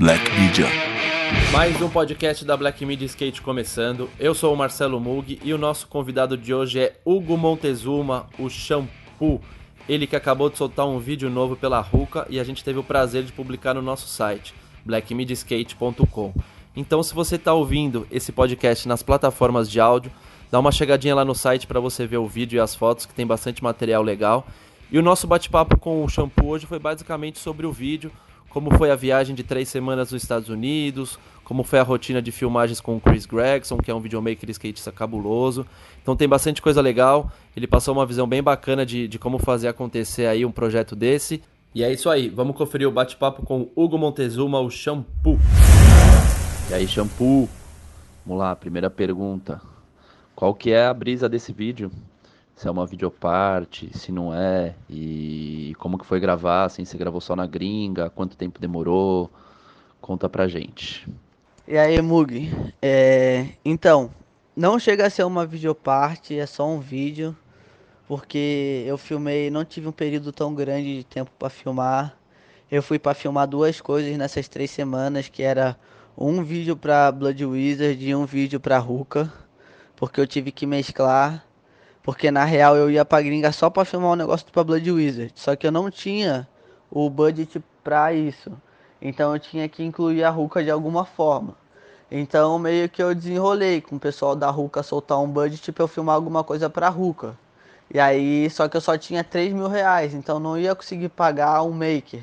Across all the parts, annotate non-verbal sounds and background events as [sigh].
Black Media. Mais um podcast da Black Media Skate começando. Eu sou o Marcelo Mug e o nosso convidado de hoje é Hugo Montezuma, o Shampoo. Ele que acabou de soltar um vídeo novo pela Ruka e a gente teve o prazer de publicar no nosso site, blackmediaskate.com. Então, se você está ouvindo esse podcast nas plataformas de áudio, dá uma chegadinha lá no site para você ver o vídeo e as fotos, que tem bastante material legal. E o nosso bate-papo com o Shampoo hoje foi basicamente sobre o vídeo, como foi a viagem de três semanas nos Estados Unidos, como foi a rotina de filmagens com o Chris Gregson, que é um videomaker skatista cabuloso. Então tem bastante coisa legal. Ele passou uma visão bem bacana de, de como fazer acontecer aí um projeto desse. E é isso aí, vamos conferir o bate-papo com Hugo Montezuma, o Shampoo. E aí, Shampoo? Vamos lá, primeira pergunta. Qual que é a brisa desse vídeo? Se é uma videoparte, se não é, e como que foi gravar, assim, você gravou só na gringa, quanto tempo demorou, conta pra gente. E aí, Mug, é... então, não chega a ser uma videoparte, é só um vídeo, porque eu filmei, não tive um período tão grande de tempo para filmar, eu fui para filmar duas coisas nessas três semanas, que era um vídeo para Blood Wizard e um vídeo para Ruka, porque eu tive que mesclar porque na real eu ia pra gringa só pra filmar um negócio do Blood Wizard. Só que eu não tinha o budget pra isso. Então eu tinha que incluir a Ruka de alguma forma. Então meio que eu desenrolei com o pessoal da Ruka soltar um budget pra eu filmar alguma coisa pra Ruka. E aí, só que eu só tinha 3 mil reais, então não ia conseguir pagar um maker.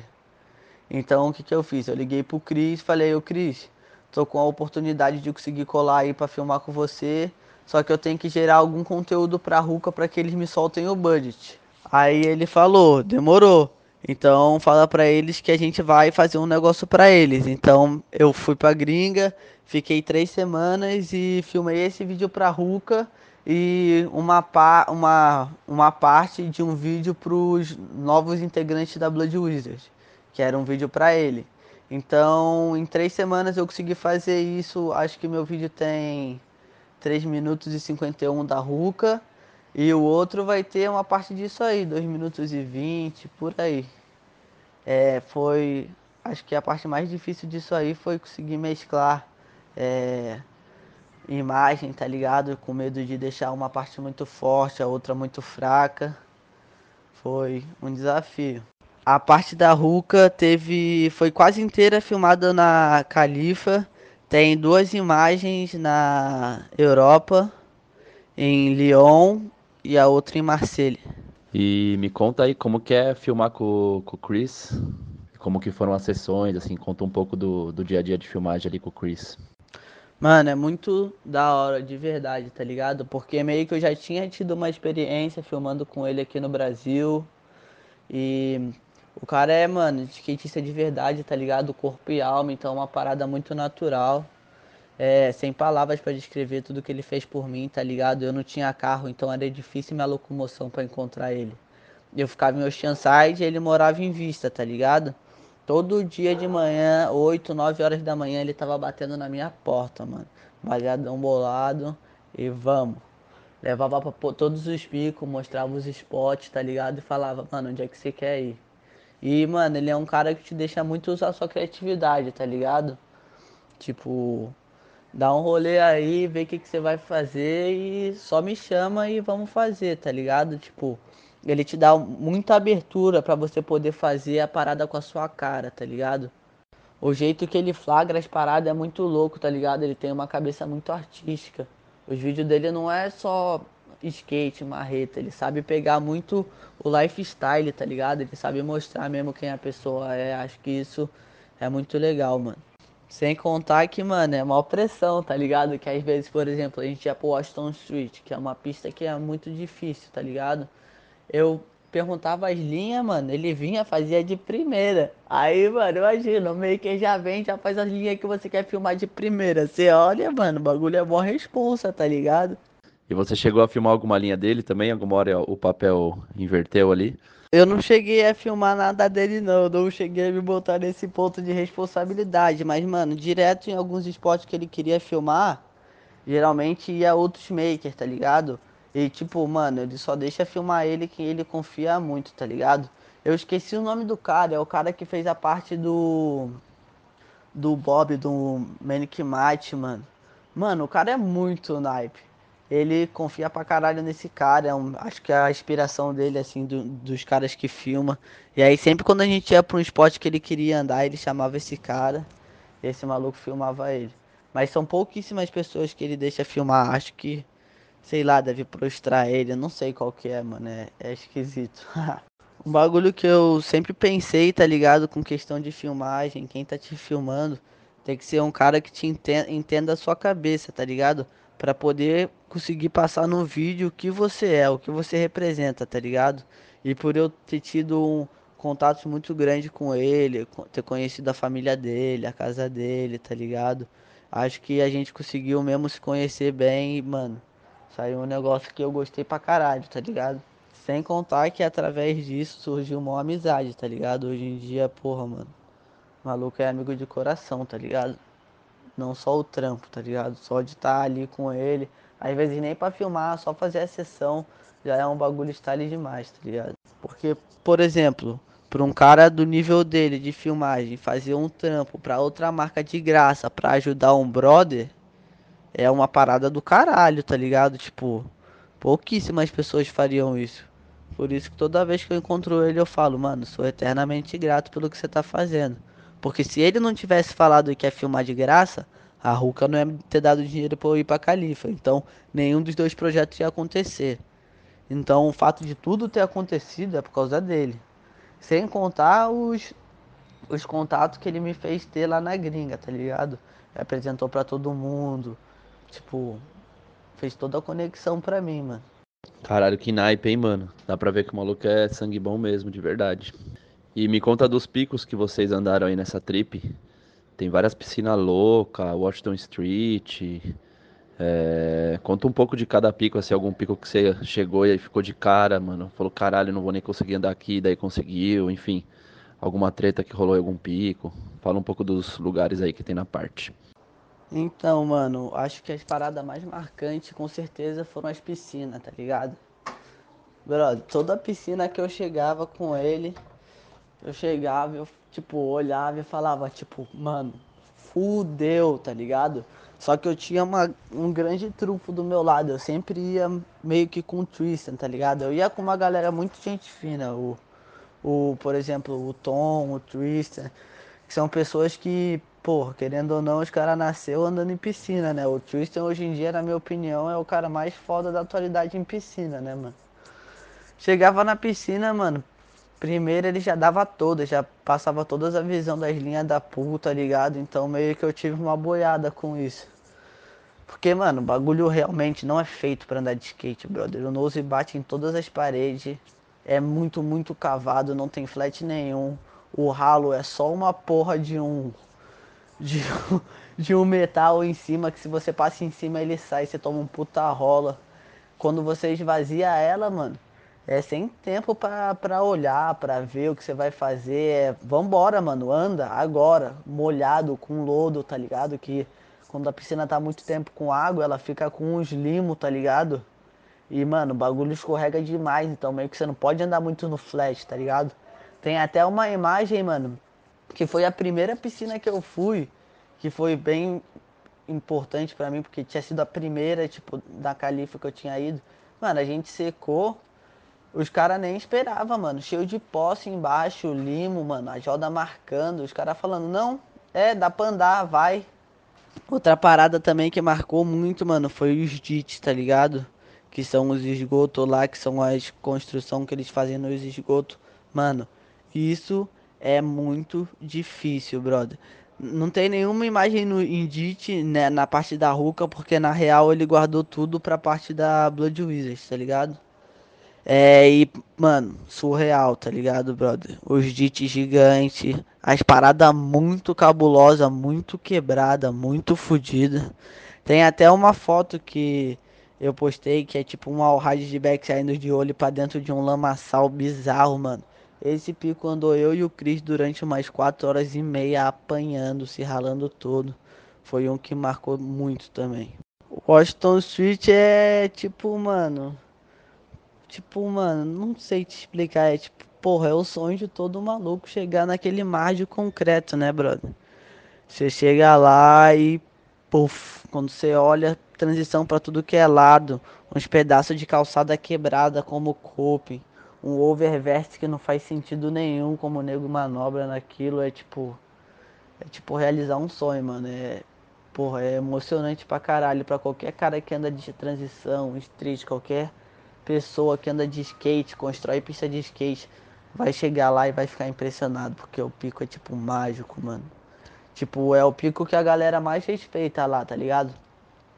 Então o que, que eu fiz? Eu liguei pro Cris falei, ô Cris, tô com a oportunidade de conseguir colar aí pra filmar com você. Só que eu tenho que gerar algum conteúdo pra Ruka para que eles me soltem o budget. Aí ele falou, demorou. Então fala para eles que a gente vai fazer um negócio para eles. Então eu fui pra gringa, fiquei três semanas e filmei esse vídeo pra Ruka e uma, pa uma, uma parte de um vídeo para os novos integrantes da Blood Wizard, que era um vídeo para ele. Então, em três semanas eu consegui fazer isso. Acho que meu vídeo tem 3 minutos e 51 da Ruka. E o outro vai ter uma parte disso aí, 2 minutos e 20, por aí. É, foi. Acho que a parte mais difícil disso aí foi conseguir mesclar é, imagem, tá ligado? Com medo de deixar uma parte muito forte, a outra muito fraca. Foi um desafio. A parte da Ruka teve. foi quase inteira filmada na Califa tem duas imagens na Europa, em Lyon e a outra em Marselha. E me conta aí como que é filmar com, com o Chris, como que foram as sessões, assim, conta um pouco do, do dia a dia de filmagem ali com o Chris. Mano, é muito da hora, de verdade, tá ligado? Porque meio que eu já tinha tido uma experiência filmando com ele aqui no Brasil. E o cara é, mano, skatista de verdade, tá ligado? Corpo e alma, então é uma parada muito natural. É, sem palavras para descrever tudo que ele fez por mim, tá ligado? Eu não tinha carro, então era difícil minha locomoção para encontrar ele. Eu ficava em Oceanside e ele morava em Vista, tá ligado? Todo dia de manhã, 8, 9 horas da manhã, ele tava batendo na minha porta, mano. Bagadão bolado e vamos. Levava pra todos os picos, mostrava os spots, tá ligado? E falava, mano, onde é que você quer ir? E, mano, ele é um cara que te deixa muito usar sua criatividade, tá ligado? Tipo, dá um rolê aí, vê o que, que você vai fazer e só me chama e vamos fazer, tá ligado? Tipo, ele te dá muita abertura para você poder fazer a parada com a sua cara, tá ligado? O jeito que ele flagra as paradas é muito louco, tá ligado? Ele tem uma cabeça muito artística. Os vídeos dele não é só skate, marreta. Ele sabe pegar muito o lifestyle, tá ligado? Ele sabe mostrar mesmo quem a pessoa é. Acho que isso é muito legal, mano. Sem contar que, mano, é uma pressão, tá ligado? Que às vezes, por exemplo, a gente ia pro Washington Street, que é uma pista que é muito difícil, tá ligado? Eu perguntava as linhas, mano, ele vinha, fazia de primeira. Aí, mano, imagina, meio que já vem, já faz as linhas que você quer filmar de primeira. Você olha, mano, o bagulho é boa responsa, tá ligado? E você chegou a filmar alguma linha dele também? Alguma hora o papel inverteu ali? Eu não cheguei a filmar nada dele, não. Não cheguei a me botar nesse ponto de responsabilidade. Mas, mano, direto em alguns esportes que ele queria filmar, geralmente ia outros makers, tá ligado? E, tipo, mano, ele só deixa filmar ele quem ele confia muito, tá ligado? Eu esqueci o nome do cara. É o cara que fez a parte do. do Bob, do Manic Mate, mano. Mano, o cara é muito naipe. Ele confia pra caralho nesse cara. É um, acho que é a inspiração dele, assim, do, dos caras que filma. E aí sempre quando a gente ia pra um spot que ele queria andar, ele chamava esse cara. E esse maluco filmava ele. Mas são pouquíssimas pessoas que ele deixa filmar. Acho que, sei lá, deve prostrar ele. Eu não sei qual que é, mano. É, é esquisito. [laughs] um bagulho que eu sempre pensei, tá ligado? Com questão de filmagem, quem tá te filmando. Tem que ser um cara que te entenda, entenda a sua cabeça, tá ligado? Pra poder conseguir passar no vídeo o que você é, o que você representa, tá ligado? E por eu ter tido um contatos muito grande com ele, ter conhecido a família dele, a casa dele, tá ligado? Acho que a gente conseguiu mesmo se conhecer bem e, mano, saiu um negócio que eu gostei pra caralho, tá ligado? Sem contar que através disso surgiu uma amizade, tá ligado? Hoje em dia, porra, mano, maluco é amigo de coração, tá ligado? Não só o trampo, tá ligado? Só de estar tá ali com ele. Às vezes nem pra filmar, só fazer a sessão já é um bagulho style demais, tá ligado? Porque, por exemplo, para um cara do nível dele de filmagem fazer um trampo para outra marca de graça para ajudar um brother é uma parada do caralho, tá ligado? Tipo, pouquíssimas pessoas fariam isso. Por isso que toda vez que eu encontro ele eu falo, mano, sou eternamente grato pelo que você tá fazendo. Porque se ele não tivesse falado que ia filmar de graça, a Ruka não ia ter dado dinheiro para eu ir pra Califa. Então, nenhum dos dois projetos ia acontecer. Então, o fato de tudo ter acontecido é por causa dele. Sem contar os, os contatos que ele me fez ter lá na gringa, tá ligado? Ele apresentou para todo mundo. Tipo, fez toda a conexão pra mim, mano. Caralho, que naipe, hein, mano? Dá pra ver que o maluco é sangue bom mesmo, de verdade. E me conta dos picos que vocês andaram aí nessa trip. Tem várias piscinas loucas, Washington Street. É... Conta um pouco de cada pico, assim, algum pico que você chegou e aí ficou de cara, mano. Falou, caralho, não vou nem conseguir andar aqui, daí conseguiu, enfim. Alguma treta que rolou em algum pico. Fala um pouco dos lugares aí que tem na parte. Então, mano, acho que as paradas mais marcantes com certeza foram as piscinas, tá ligado? Brother, toda piscina que eu chegava com ele, eu chegava, eu, tipo, olhava e falava, tipo, mano, fudeu, tá ligado? Só que eu tinha uma, um grande trunfo do meu lado. Eu sempre ia meio que com Tristan, tá ligado? Eu ia com uma galera muito gente fina. O, o, por exemplo, o Tom, o Tristan. Que são pessoas que, pô, querendo ou não, os caras nasceu andando em piscina, né? O Tristan hoje em dia, na minha opinião, é o cara mais foda da atualidade em piscina, né, mano? Chegava na piscina, mano, Primeiro ele já dava todas, já passava todas a visão das linhas da puta, ligado? Então meio que eu tive uma boiada com isso. Porque, mano, o bagulho realmente não é feito para andar de skate, brother. O nose bate em todas as paredes. É muito, muito cavado, não tem flat nenhum. O ralo é só uma porra de um. De, de um metal em cima que se você passa em cima ele sai, você toma um puta rola. Quando você esvazia ela, mano, é sem tempo pra olhar, pra ver o que você vai fazer. É, vambora, mano, anda agora, molhado, com lodo, tá ligado? Que quando a piscina tá muito tempo com água, ela fica com uns limos, tá ligado? E, mano, o bagulho escorrega demais, então meio que você não pode andar muito no flash, tá ligado? Tem até uma imagem, mano, que foi a primeira piscina que eu fui, que foi bem importante para mim, porque tinha sido a primeira, tipo, da califa que eu tinha ido. Mano, a gente secou os caras nem esperavam, mano. Cheio de posse embaixo, limo, mano. A joda marcando. Os caras falando, não, é, dá pra andar, vai. Outra parada também que marcou muito, mano, foi os dits, tá ligado? Que são os esgotos lá, que são as construções que eles fazem nos esgotos. Mano, isso é muito difícil, brother. Não tem nenhuma imagem no Indit, né, na parte da Ruka, porque na real ele guardou tudo pra parte da Blood Wizards, tá ligado? É, e, mano, surreal, tá ligado, brother? Os dits gigantes, as paradas muito cabulosa, muito quebrada, muito fodida. Tem até uma foto que eu postei que é tipo um alride de back saindo de olho para dentro de um lamaçal bizarro, mano. Esse pico andou eu e o Chris durante umas 4 horas e meia apanhando, se ralando todo. Foi um que marcou muito também. O Washington Street é tipo, mano, Tipo, mano, não sei te explicar. É tipo, porra, é o sonho de todo maluco chegar naquele mar de concreto, né, brother? Você chega lá e, puf, quando você olha, transição para tudo que é lado, uns pedaços de calçada quebrada como coping, um oververse que não faz sentido nenhum como o nego manobra naquilo, é tipo é tipo realizar um sonho, mano. É porra, é emocionante pra caralho pra qualquer cara que anda de transição, street, qualquer pessoa que anda de skate, constrói pista de skate, vai chegar lá e vai ficar impressionado, porque o pico é tipo mágico, mano. Tipo, é o pico que a galera mais respeita lá, tá ligado?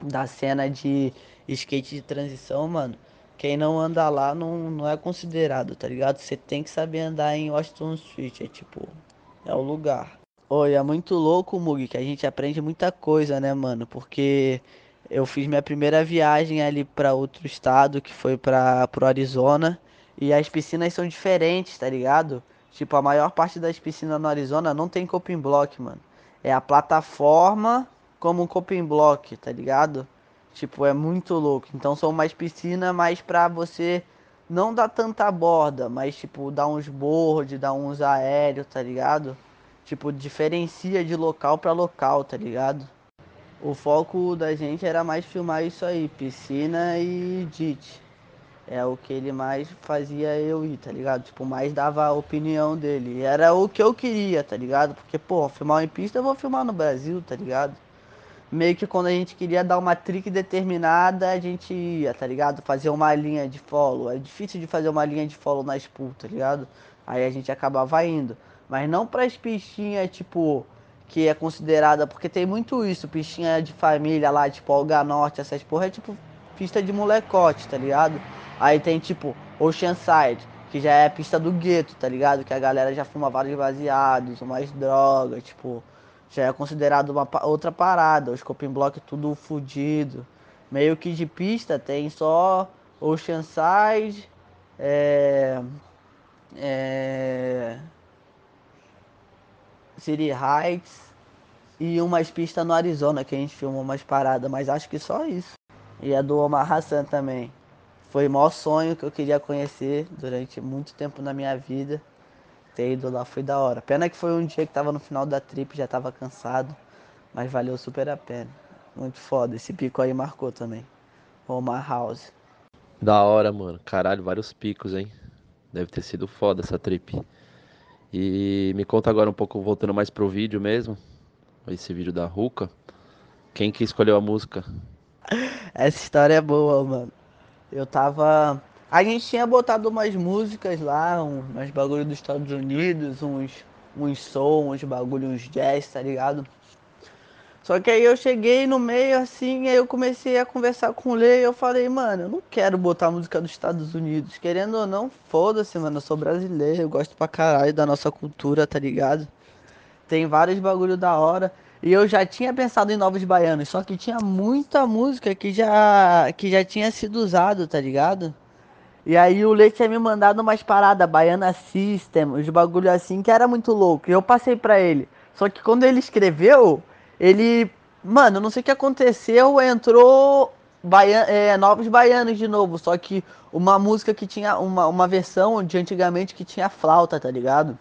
Da cena de skate de transição, mano. Quem não anda lá não, não é considerado, tá ligado? Você tem que saber andar em Washington Street, é tipo, é o lugar. Oi, é muito louco, Mug, que a gente aprende muita coisa, né, mano? Porque eu fiz minha primeira viagem ali para outro estado, que foi para pro Arizona, e as piscinas são diferentes, tá ligado? Tipo, a maior parte das piscinas no Arizona não tem coping block, mano. É a plataforma como um coping block, tá ligado? Tipo, é muito louco. Então são mais piscinas mais pra você não dar tanta borda, mas tipo, dar uns board, dar uns aéreos, tá ligado? Tipo, diferencia de local para local, tá ligado? O foco da gente era mais filmar isso aí, piscina e DIT. É o que ele mais fazia eu ir, tá ligado? Tipo, mais dava a opinião dele. Era o que eu queria, tá ligado? Porque, pô, filmar em pista eu vou filmar no Brasil, tá ligado? Meio que quando a gente queria dar uma trick determinada, a gente ia, tá ligado? Fazer uma linha de follow. É difícil de fazer uma linha de follow na spool, tá ligado? Aí a gente acabava indo. Mas não para as pistinhas, tipo, que é considerada, porque tem muito isso, pistinha de família lá, tipo Olga Norte, essas porra, é tipo pista de molecote, tá ligado? Aí tem tipo Oceanside, que já é pista do gueto, tá ligado? Que a galera já fuma vários baseados, umas drogas, tipo, já é considerado uma outra parada, os coping block tudo fudido. Meio que de pista tem só Oceanside, é, é, City Heights e umas pistas no Arizona que a gente filmou umas paradas, mas acho que só isso. E a do Omar Hassan também. Foi o maior sonho que eu queria conhecer durante muito tempo na minha vida. Ter ido lá foi da hora. Pena que foi um dia que tava no final da trip, já tava cansado. Mas valeu super a pena. Muito foda. Esse pico aí marcou também. Omar House. Da hora, mano. Caralho, vários picos, hein? Deve ter sido foda essa trip. E me conta agora um pouco, voltando mais pro vídeo mesmo, esse vídeo da Ruka. Quem que escolheu a música? Essa história é boa, mano. Eu tava. A gente tinha botado umas músicas lá, uns bagulho dos Estados Unidos, uns, uns soul, uns bagulho, uns jazz, tá ligado? Só que aí eu cheguei no meio assim, aí eu comecei a conversar com o Lê e eu falei, mano, eu não quero botar música dos Estados Unidos. Querendo ou não, foda-se, mano, eu sou brasileiro, eu gosto pra caralho da nossa cultura, tá ligado? Tem vários bagulho da hora. E eu já tinha pensado em Novos Baianos, só que tinha muita música que já, que já tinha sido usado, tá ligado? E aí o Leite tinha me mandado umas paradas, Baiana System, os bagulho assim, que era muito louco. E eu passei pra ele. Só que quando ele escreveu, ele, mano, não sei o que aconteceu, entrou baian, é, novos baianos de novo, só que uma música que tinha uma, uma versão de antigamente que tinha flauta, tá ligado?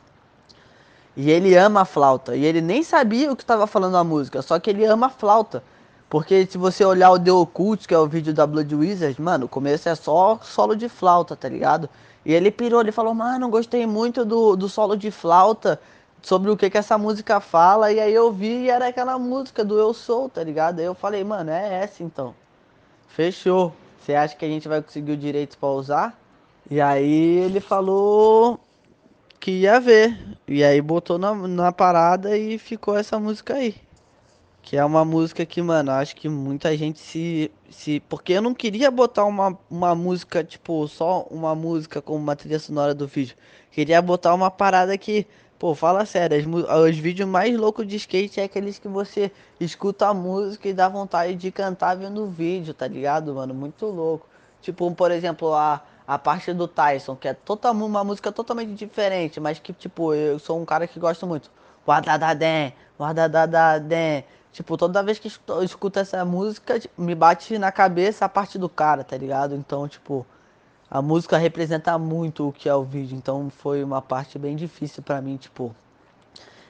E ele ama a flauta, e ele nem sabia o que estava falando a música, só que ele ama a flauta. Porque se você olhar o The Occult, que é o vídeo da Blood Wizard, mano, o começo é só solo de flauta, tá ligado? E ele pirou, ele falou, mano, gostei muito do, do solo de flauta sobre o que que essa música fala, e aí eu vi e era aquela música do Eu Sou, tá ligado? Aí eu falei, mano, é essa então. Fechou. Você acha que a gente vai conseguir o direito para usar? E aí ele falou que ia ver. E aí botou na, na parada e ficou essa música aí. Que é uma música que, mano, acho que muita gente se. se porque eu não queria botar uma, uma música, tipo, só uma música como uma trilha sonora do vídeo. Queria botar uma parada que Pô, fala sério, os vídeos mais loucos de skate é aqueles que você escuta a música e dá vontade de cantar vendo o vídeo, tá ligado, mano? Muito louco. Tipo, por exemplo, a, a parte do Tyson, que é total, uma música totalmente diferente, mas que, tipo, eu sou um cara que gosta muito. Guardadadém, guardadadém. Tipo, toda vez que eu escuto essa música, me bate na cabeça a parte do cara, tá ligado? Então, tipo, a música representa muito o que é o vídeo, então foi uma parte bem difícil para mim, tipo,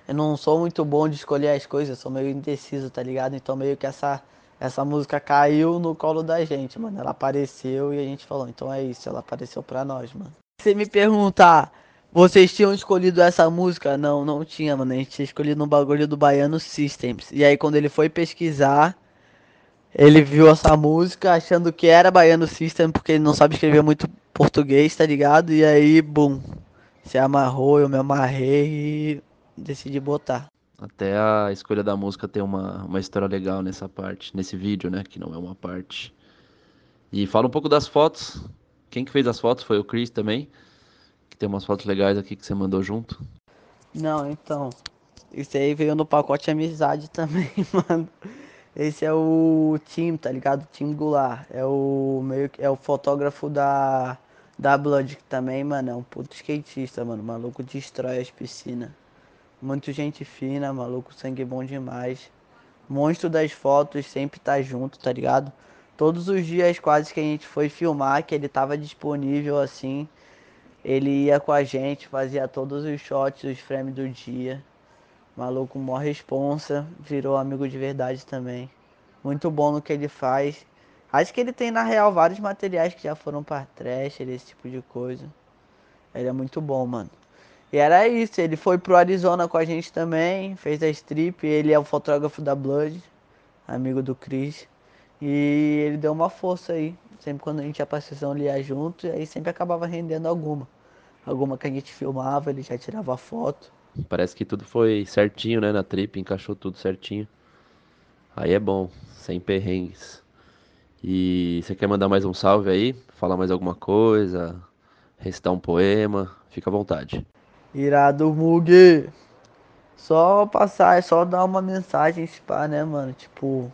eu não sou muito bom de escolher as coisas, sou meio indeciso, tá ligado? Então meio que essa, essa música caiu no colo da gente, mano. Ela apareceu e a gente falou, então é isso, ela apareceu pra nós, mano. Se me perguntar, vocês tinham escolhido essa música? Não, não tinha, mano. A gente tinha escolhido um bagulho do Baiano Systems. E aí quando ele foi pesquisar, ele viu essa música achando que era Baiano System, porque ele não sabe escrever muito português, tá ligado? E aí, bum, se amarrou, eu me amarrei e decidi botar. Até a escolha da música tem uma, uma história legal nessa parte, nesse vídeo, né? Que não é uma parte. E fala um pouco das fotos. Quem que fez as fotos foi o Chris também. Que tem umas fotos legais aqui que você mandou junto. Não, então. Isso aí veio no pacote amizade também, [laughs] mano. Esse é o Tim, tá ligado? Tim Goulart. É o meio é o fotógrafo da da Blood que também, mano, é um puto skatista, mano. O maluco destrói as piscinas. Muito gente fina, maluco, sangue bom demais. Monstro das fotos sempre tá junto, tá ligado? Todos os dias quase que a gente foi filmar, que ele tava disponível assim. Ele ia com a gente, fazia todos os shots, os frames do dia. Maluco mó responsa, virou amigo de verdade também. Muito bom no que ele faz. Acho que ele tem na real vários materiais que já foram para trash, esse tipo de coisa. Ele é muito bom, mano. E era isso, ele foi pro Arizona com a gente também, fez a strip, ele é o fotógrafo da Blood, amigo do Chris. E ele deu uma força aí. Sempre quando a gente ia pra sessão, ele ia junto, e aí sempre acabava rendendo alguma. Alguma que a gente filmava, ele já tirava foto. Parece que tudo foi certinho, né, na trip, encaixou tudo certinho. Aí é bom, sem perrengues. E você quer mandar mais um salve aí? Falar mais alguma coisa? Recitar um poema? Fica à vontade. Irado Mug! Só passar, é só dar uma mensagem, pá, né, mano? Tipo,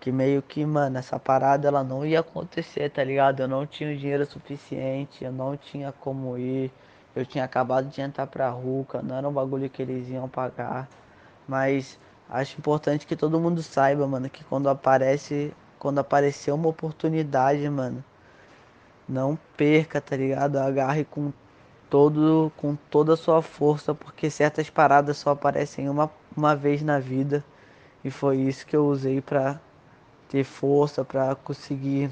que meio que, mano, essa parada ela não ia acontecer, tá ligado? Eu não tinha dinheiro suficiente, eu não tinha como ir. Eu tinha acabado de entrar pra Ruca, não era um bagulho que eles iam pagar. Mas acho importante que todo mundo saiba, mano, que quando aparece, quando aparecer uma oportunidade, mano, não perca, tá ligado? Agarre com todo com toda a sua força, porque certas paradas só aparecem uma, uma vez na vida. E foi isso que eu usei para ter força, para conseguir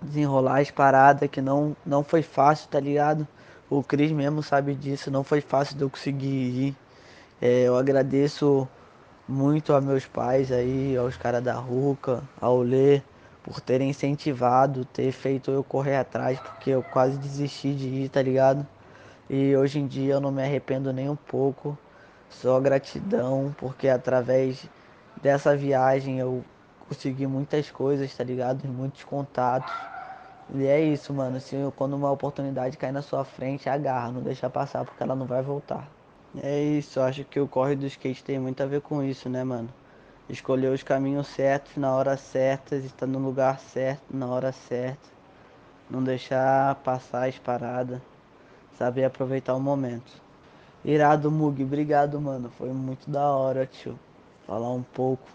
desenrolar as paradas que não não foi fácil, tá ligado? O Cris mesmo sabe disso, não foi fácil de eu conseguir ir. É, eu agradeço muito a meus pais aí, aos caras da Ruca, ao Lê, por terem incentivado, ter feito eu correr atrás, porque eu quase desisti de ir, tá ligado? E hoje em dia eu não me arrependo nem um pouco, só gratidão, porque através dessa viagem eu consegui muitas coisas, tá ligado? Muitos contatos. E é isso, mano. Se quando uma oportunidade cair na sua frente, agarra, não deixa passar porque ela não vai voltar. É isso, acho que o corre do skate tem muito a ver com isso, né, mano? Escolher os caminhos certos na hora certa, estar no lugar certo na hora certa. Não deixar passar as paradas. Saber aproveitar o momento. Irado, Mug, obrigado, mano. Foi muito da hora, tio. Falar um pouco.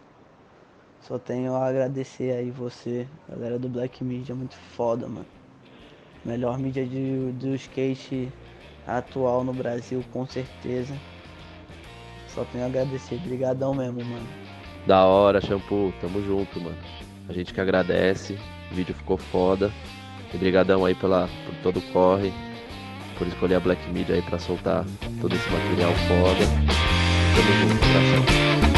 Só tenho a agradecer aí você, galera do Black Media, muito foda, mano. Melhor mídia de, do skate atual no Brasil, com certeza. Só tenho a agradecer, brigadão mesmo, mano. Da hora, Shampoo, tamo junto, mano. A gente que agradece, o vídeo ficou foda. E brigadão aí pela, por todo o corre, por escolher a Black Media aí pra soltar todo esse material foda. Tamo junto, coração.